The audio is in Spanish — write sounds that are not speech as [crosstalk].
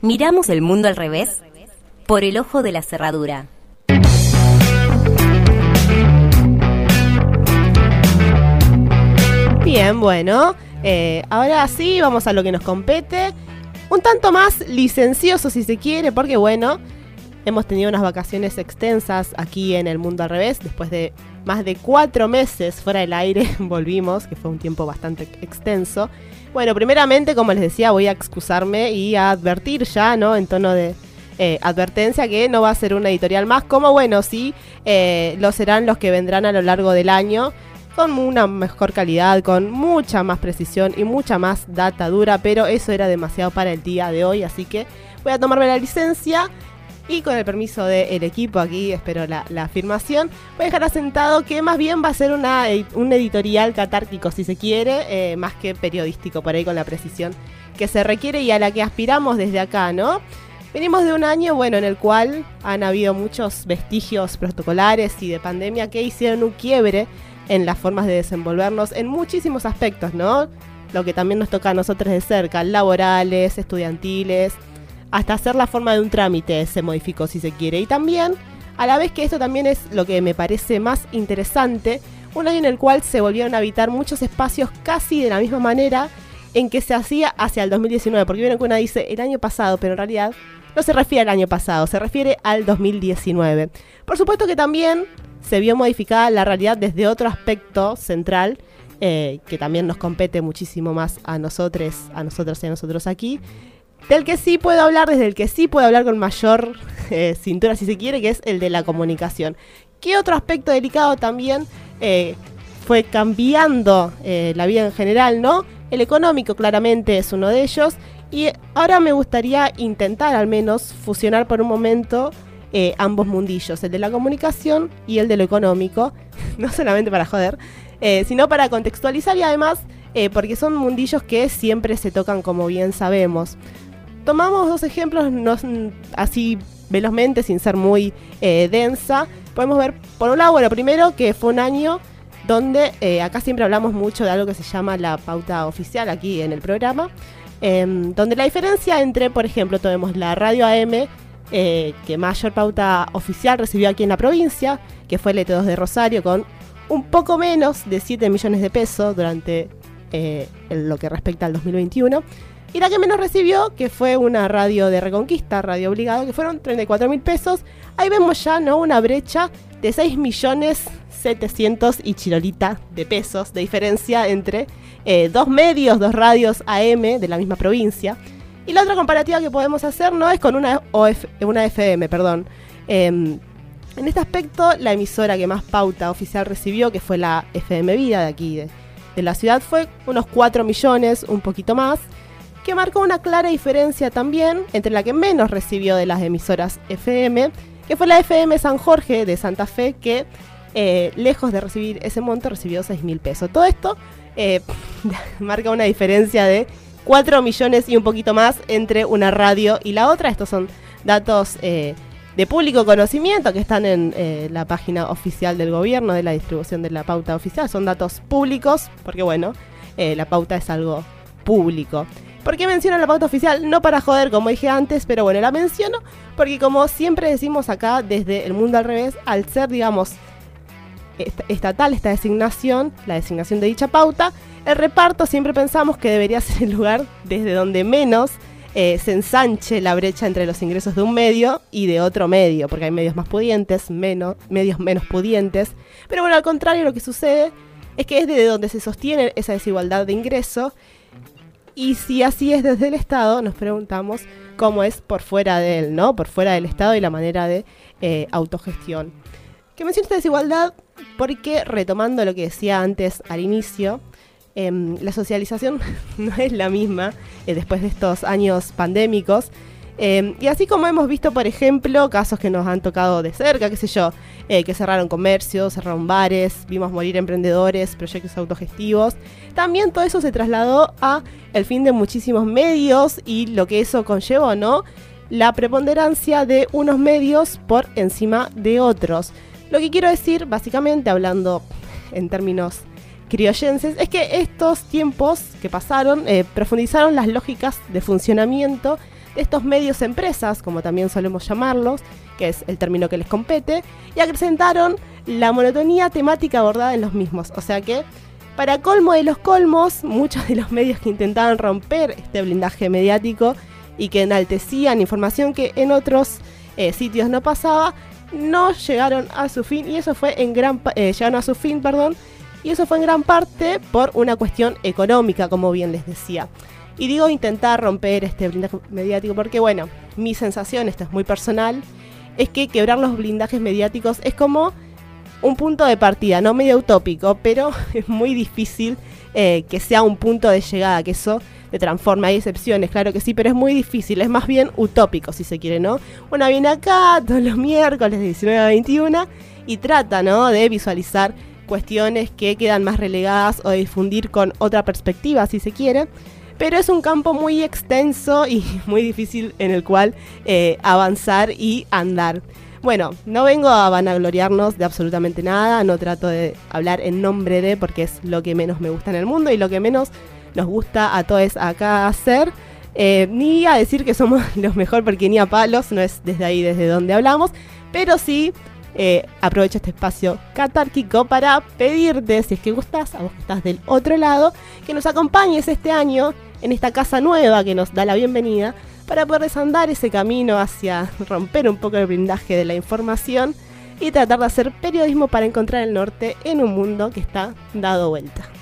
miramos el mundo al revés por el ojo de la cerradura. Bien, bueno, eh, ahora sí vamos a lo que nos compete. Un tanto más licencioso si se quiere, porque bueno, hemos tenido unas vacaciones extensas aquí en el mundo al revés. Después de más de cuatro meses fuera del aire [laughs] volvimos, que fue un tiempo bastante extenso. Bueno, primeramente, como les decía, voy a excusarme y a advertir ya, ¿no? En tono de eh, advertencia que no va a ser una editorial más, como bueno, sí, eh, lo serán los que vendrán a lo largo del año con una mejor calidad, con mucha más precisión y mucha más data dura, pero eso era demasiado para el día de hoy, así que voy a tomarme la licencia y con el permiso del equipo aquí, espero la, afirmación, voy a dejar asentado que más bien va a ser una, un editorial catártico, si se quiere, eh, más que periodístico, por ahí con la precisión que se requiere y a la que aspiramos desde acá, ¿no? Venimos de un año, bueno, en el cual han habido muchos vestigios protocolares y de pandemia que hicieron un quiebre en las formas de desenvolvernos en muchísimos aspectos, ¿no? Lo que también nos toca a nosotros de cerca, laborales, estudiantiles, hasta hacer la forma de un trámite se modificó si se quiere. Y también, a la vez que esto también es lo que me parece más interesante, un año en el cual se volvieron a habitar muchos espacios casi de la misma manera en que se hacía hacia el 2019, porque vieron que una dice el año pasado, pero en realidad no se refiere al año pasado, se refiere al 2019. Por supuesto que también se vio modificada la realidad desde otro aspecto central, eh, que también nos compete muchísimo más a nosotros, a nosotros y a nosotros aquí, del que sí puedo hablar, desde el que sí puedo hablar con mayor eh, cintura si se quiere, que es el de la comunicación. ¿Qué otro aspecto delicado también eh, fue cambiando la vida en general, no? El económico claramente es uno de ellos. Y ahora me gustaría intentar al menos fusionar por un momento eh, ambos mundillos, el de la comunicación y el de lo económico, [laughs] no solamente para joder, eh, sino para contextualizar y además eh, porque son mundillos que siempre se tocan como bien sabemos. Tomamos dos ejemplos así velozmente, sin ser muy densa. Podemos ver, por un lado, bueno, primero que fue un año donde acá siempre hablamos mucho de algo que se llama la pauta oficial aquí en el programa, em, donde la diferencia entre, por ejemplo, tomemos la radio AM eh, que mayor pauta oficial recibió aquí en la provincia, que fue el ET2 de Rosario, con un poco menos de 7 millones de pesos durante eh, lo que respecta al 2021. Y la que menos recibió, que fue una radio de Reconquista, radio obligado, que fueron 34 mil pesos. Ahí vemos ya ¿no? una brecha de 6 millones 700 y chirolita de pesos de diferencia entre eh, dos medios, dos radios AM de la misma provincia. Y la otra comparativa que podemos hacer no es con una, una FM, perdón. Em, en este aspecto, la emisora que más pauta oficial recibió, que fue la FM Vida de aquí, de, la ciudad, fue unos 4 millones, un poquito más, que marcó una clara diferencia también entre la que menos recibió de las emisoras FM, que fue la FM San Jorge de Santa Fe, que eh, lejos de recibir ese monto recibió 6 mil pesos. Todo esto eh, [laughs] marca una diferencia de 4 millones y un poquito más entre una radio y la otra. Estos son datos eh, de público conocimiento que están en la página oficial del gobierno de la distribución de la pauta oficial. Son datos públicos porque, bueno, la pauta es algo público. ¿Por qué menciono la pauta oficial? No para joder, como dije antes, pero bueno, la menciono porque como siempre decimos acá desde el mundo al revés, al ser, digamos, estatal esta designación, la designación de dicha pauta, el reparto siempre pensamos que debería ser el lugar desde donde menos eh, se ensanche la brecha entre los ingresos de un medio y de otro medio, porque hay medios más pudientes, menos, medios menos pudientes. Pero bueno, al contrario, lo que sucede es que es desde donde se sostiene esa desigualdad de ingreso. Y si así es desde el Estado, nos preguntamos cómo es por fuera de él, ¿no? Por fuera del Estado y la manera de eh, autogestión. Que menciona esta desigualdad porque, retomando lo que decía antes al inicio, Em, la socialización [laughs] no es la misma eh, después de estos años pandémicos. Em, y así como hemos visto, por ejemplo, casos que nos han tocado de cerca, qué sé yo, eh, que cerraron comercios, cerraron bares, vimos morir emprendedores, proyectos autogestivos, también todo eso se trasladó a el fin de muchísimos medios y lo que eso conllevó, ¿no? La preponderancia de unos medios por encima de otros. Lo que quiero decir, básicamente, hablando en términos criollenses es que estos tiempos que pasaron eh, profundizaron las lógicas de funcionamiento estos medios empresas, como también solemos llamarlos, que es el término que les compete, y acrecentaron la monotonía temática abordada en los mismos. O sea que, para colmo de los colmos, muchos de los medios que intentaban romper este blindaje mediático y que enaltecían información que en otros eh, sitios no pasaba, no llegaron a su fin y eso fue en gran eh, llegaron a su fin, perdón, y eso fue en gran parte por una cuestión económica, como bien les decía. Y digo intentar romper este blindaje mediático porque bueno, mi sensación, esto es muy personal, es que quebrar los blindajes mediáticos es como un punto de partida, no medio utópico, pero [laughs] es muy difícil eh, que sea un punto de llegada, que eso te transforma. Hay excepciones, claro que sí, pero es muy difícil, es más bien utópico si se quiere, ¿no? Una viene acá todos los miércoles de 19 a 21 y trata, ¿no? De visualizar cuestiones que quedan más relegadas o de difundir con otra perspectiva, si se quiere. Pero es un campo muy extenso y [laughs] muy difícil en el cual eh, avanzar y andar. Bueno, no vengo a vanagloriarnos de absolutamente nada, no trato de hablar en nombre de, porque es lo que menos me gusta en el mundo y lo que menos nos gusta a todos acá hacer. Eh, ni a decir que somos [laughs] los mejor porque ni a palos, no es desde ahí desde donde hablamos, pero sí eh, aprovecho este espacio catárquico para pedirte, si es que gustas, a vos que estás del otro lado, que nos acompañes este año en esta casa nueva que nos da la bienvenida para poder desandar ese camino hacia romper un poco el blindaje de la información y tratar de hacer periodismo para encontrar el norte en un mundo que está dado vuelta.